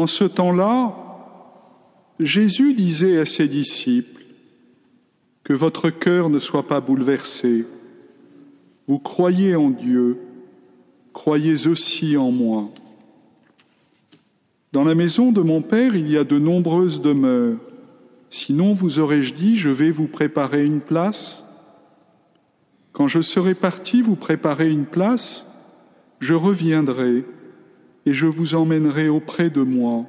En ce temps-là, Jésus disait à ses disciples, Que votre cœur ne soit pas bouleversé. Vous croyez en Dieu, croyez aussi en moi. Dans la maison de mon Père, il y a de nombreuses demeures. Sinon, vous aurais-je dit, je vais vous préparer une place Quand je serai parti vous préparer une place, je reviendrai et je vous emmènerai auprès de moi,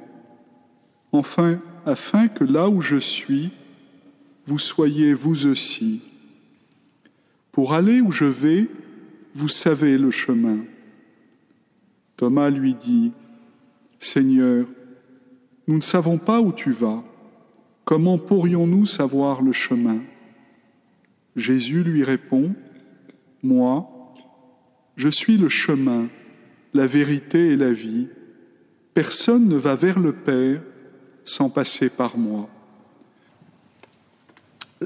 enfin, afin que là où je suis, vous soyez vous aussi. Pour aller où je vais, vous savez le chemin. Thomas lui dit, Seigneur, nous ne savons pas où tu vas. Comment pourrions-nous savoir le chemin? Jésus lui répond, Moi, je suis le chemin, la vérité et la vie. Personne ne va vers le Père sans passer par moi.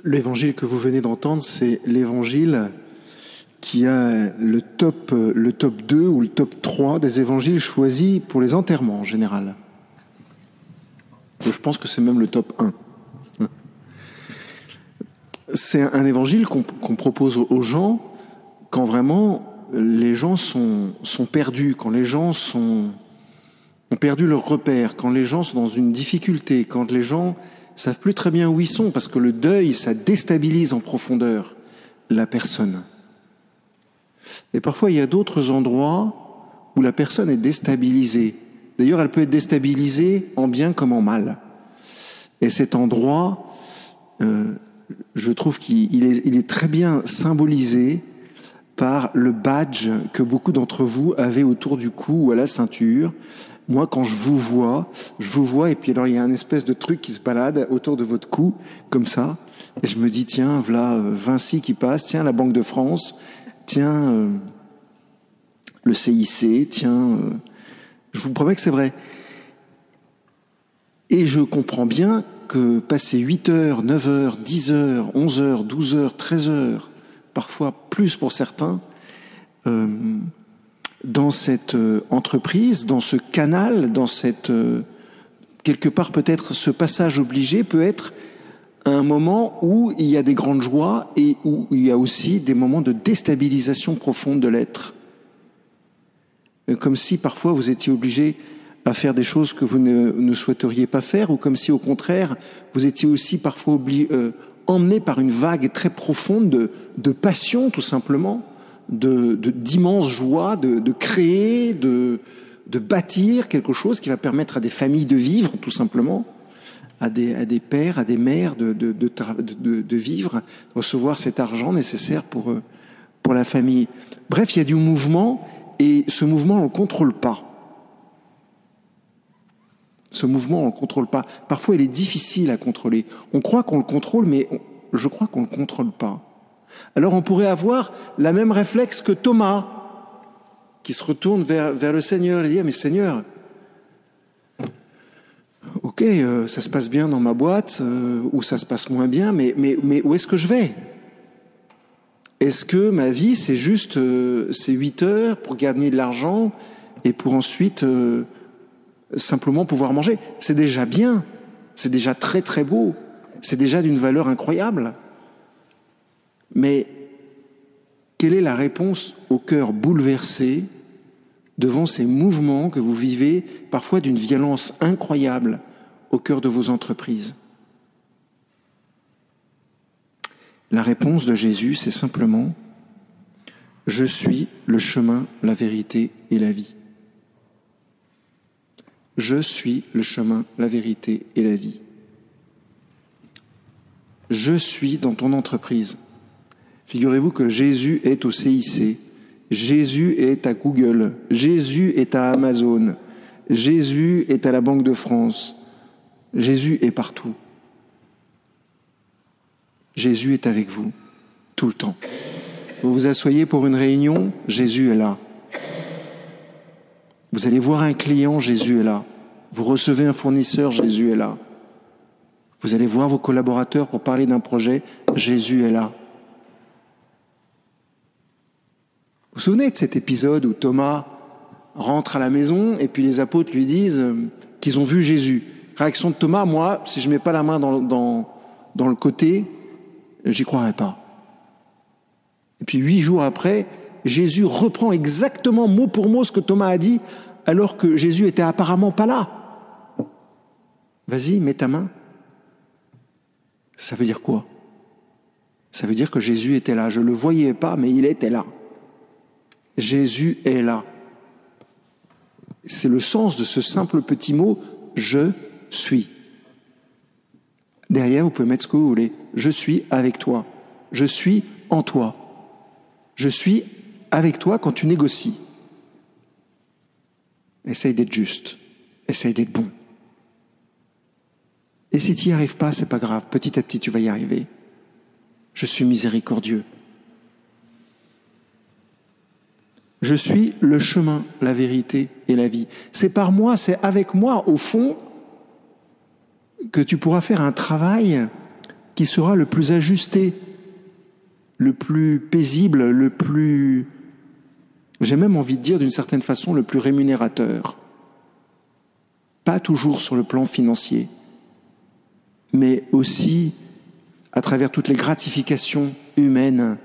L'évangile que vous venez d'entendre, c'est l'évangile qui a le top, le top 2 ou le top 3 des évangiles choisis pour les enterrements en général. Je pense que c'est même le top 1. C'est un évangile qu'on propose aux gens quand vraiment les gens sont, sont perdus, quand les gens sont, ont perdu leur repère, quand les gens sont dans une difficulté, quand les gens savent plus très bien où ils sont, parce que le deuil, ça déstabilise en profondeur la personne. Et parfois, il y a d'autres endroits où la personne est déstabilisée. D'ailleurs, elle peut être déstabilisée en bien comme en mal. Et cet endroit, euh, je trouve qu'il est, il est très bien symbolisé par le badge que beaucoup d'entre vous avez autour du cou ou à la ceinture. Moi, quand je vous vois, je vous vois, et puis alors il y a un espèce de truc qui se balade autour de votre cou, comme ça, et je me dis, tiens, voilà euh, Vinci qui passe, tiens, la Banque de France, tiens, euh, le CIC, tiens, euh, je vous promets que c'est vrai. Et je comprends bien que passer 8 heures, 9 heures, 10 heures, 11 heures, 12 heures, 13 heures, parfois plus pour certains, euh, dans cette euh, entreprise, dans ce canal, dans cette euh, quelque part peut-être ce passage obligé peut être un moment où il y a des grandes joies et où il y a aussi des moments de déstabilisation profonde de l'être. Comme si parfois vous étiez obligé à faire des choses que vous ne, souhaiteriez pas faire, ou comme si au contraire vous étiez aussi parfois obligé, euh, emmené par une vague très profonde de, de passion, tout simplement, de d'immense joie, de, de, créer, de, de bâtir quelque chose qui va permettre à des familles de vivre, tout simplement, à des, à des pères, à des mères de, de, de, de vivre, de recevoir cet argent nécessaire pour, pour la famille. Bref, il y a du mouvement et ce mouvement, on ne le contrôle pas. Ce mouvement, on ne le contrôle pas. Parfois, il est difficile à contrôler. On croit qu'on le contrôle, mais je crois qu'on ne le contrôle pas. Alors on pourrait avoir la même réflexe que Thomas, qui se retourne vers, vers le Seigneur et dit, mais Seigneur, ok, euh, ça se passe bien dans ma boîte, euh, ou ça se passe moins bien, mais, mais, mais où est-ce que je vais? Est-ce que ma vie, c'est juste euh, ces huit heures pour gagner de l'argent et pour ensuite euh, simplement pouvoir manger C'est déjà bien, c'est déjà très très beau, c'est déjà d'une valeur incroyable. Mais quelle est la réponse au cœur bouleversé devant ces mouvements que vous vivez, parfois d'une violence incroyable, au cœur de vos entreprises? La réponse de Jésus, c'est simplement ⁇ Je suis le chemin, la vérité et la vie. Je suis le chemin, la vérité et la vie. Je suis dans ton entreprise. Figurez-vous que Jésus est au CIC, Jésus est à Google, Jésus est à Amazon, Jésus est à la Banque de France, Jésus est partout. Jésus est avec vous tout le temps. Vous vous asseyez pour une réunion, Jésus est là. Vous allez voir un client, Jésus est là. Vous recevez un fournisseur, Jésus est là. Vous allez voir vos collaborateurs pour parler d'un projet, Jésus est là. Vous vous souvenez de cet épisode où Thomas rentre à la maison et puis les apôtres lui disent qu'ils ont vu Jésus. Réaction de Thomas, moi, si je mets pas la main dans, le côté, j'y croirais pas. Et puis huit jours après, Jésus reprend exactement mot pour mot ce que Thomas a dit, alors que Jésus était apparemment pas là. Vas-y, mets ta main. Ça veut dire quoi? Ça veut dire que Jésus était là. Je ne le voyais pas, mais il était là. Jésus est là. C'est le sens de ce simple petit mot, je suis. Derrière, vous pouvez mettre ce que vous voulez. Je suis avec toi. Je suis en toi. Je suis avec toi quand tu négocies. Essaye d'être juste. Essaye d'être bon. Et si tu n'y arrives pas, c'est pas grave. Petit à petit, tu vas y arriver. Je suis miséricordieux. Je suis le chemin, la vérité et la vie. C'est par moi, c'est avec moi, au fond, que tu pourras faire un travail qui sera le plus ajusté, le plus paisible, le plus, j'ai même envie de dire d'une certaine façon, le plus rémunérateur. Pas toujours sur le plan financier, mais aussi à travers toutes les gratifications humaines,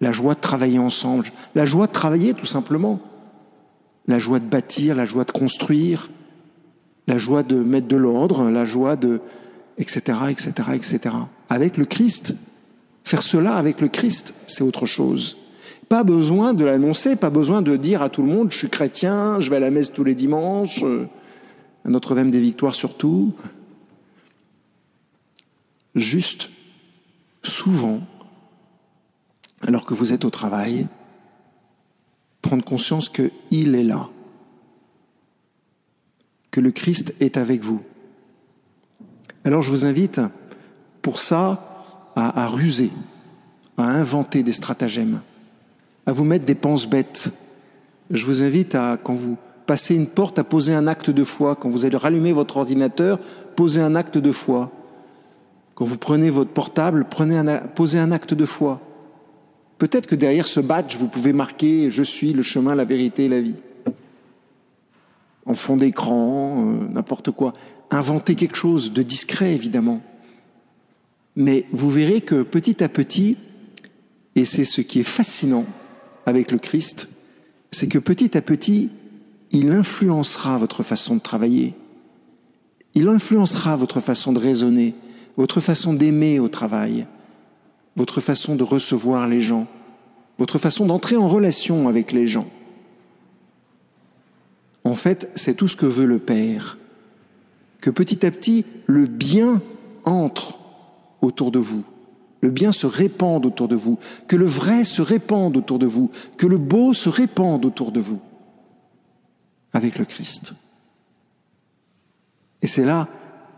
la joie de travailler ensemble, la joie de travailler tout simplement, la joie de bâtir, la joie de construire, la joie de mettre de l'ordre, la joie de etc etc etc avec le Christ. Faire cela avec le Christ, c'est autre chose. Pas besoin de l'annoncer, pas besoin de dire à tout le monde je suis chrétien, je vais à la messe tous les dimanches, euh, à Notre-Dame des Victoires surtout. Juste, souvent, alors que vous êtes au travail, prendre conscience qu'il est là, que le Christ est avec vous. Alors je vous invite pour ça à, à ruser, à inventer des stratagèmes, à vous mettre des penses bêtes. Je vous invite à, quand vous passez une porte, à poser un acte de foi. Quand vous allez rallumer votre ordinateur, posez un acte de foi. Quand vous prenez votre portable, posez un acte de foi. Peut-être que derrière ce badge, vous pouvez marquer Je suis le chemin, la vérité et la vie. En fond d'écran, euh, n'importe quoi. Inventez quelque chose de discret, évidemment. Mais vous verrez que petit à petit, et c'est ce qui est fascinant avec le Christ, c'est que petit à petit, il influencera votre façon de travailler. Il influencera votre façon de raisonner, votre façon d'aimer au travail, votre façon de recevoir les gens, votre façon d'entrer en relation avec les gens. En fait, c'est tout ce que veut le Père, que petit à petit, le bien entre autour de vous, le bien se répande autour de vous, que le vrai se répande autour de vous, que le beau se répande autour de vous, avec le Christ. Et c'est là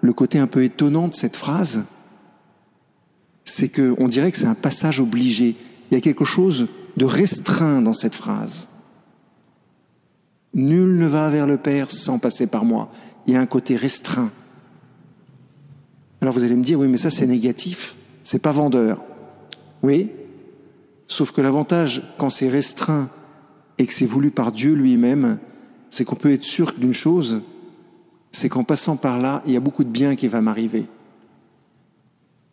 le côté un peu étonnant de cette phrase, c'est qu'on dirait que c'est un passage obligé. Il y a quelque chose de restreint dans cette phrase. Nul ne va vers le Père sans passer par moi. Il y a un côté restreint. Alors vous allez me dire, oui, mais ça c'est négatif, c'est pas vendeur. Oui, sauf que l'avantage quand c'est restreint et que c'est voulu par Dieu lui-même, c'est qu'on peut être sûr d'une chose, c'est qu'en passant par là, il y a beaucoup de bien qui va m'arriver.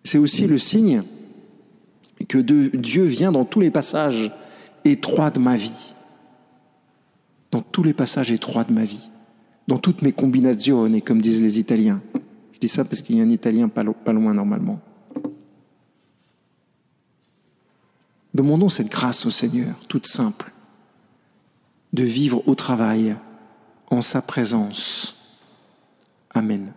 C'est aussi le signe que Dieu vient dans tous les passages étroits de ma vie. Dans tous les passages étroits de ma vie. Dans toutes mes combinazioni, comme disent les Italiens. Je dis ça parce qu'il y a un Italien pas, pas loin normalement. Demandons cette grâce au Seigneur, toute simple, de vivre au travail en sa présence Amen.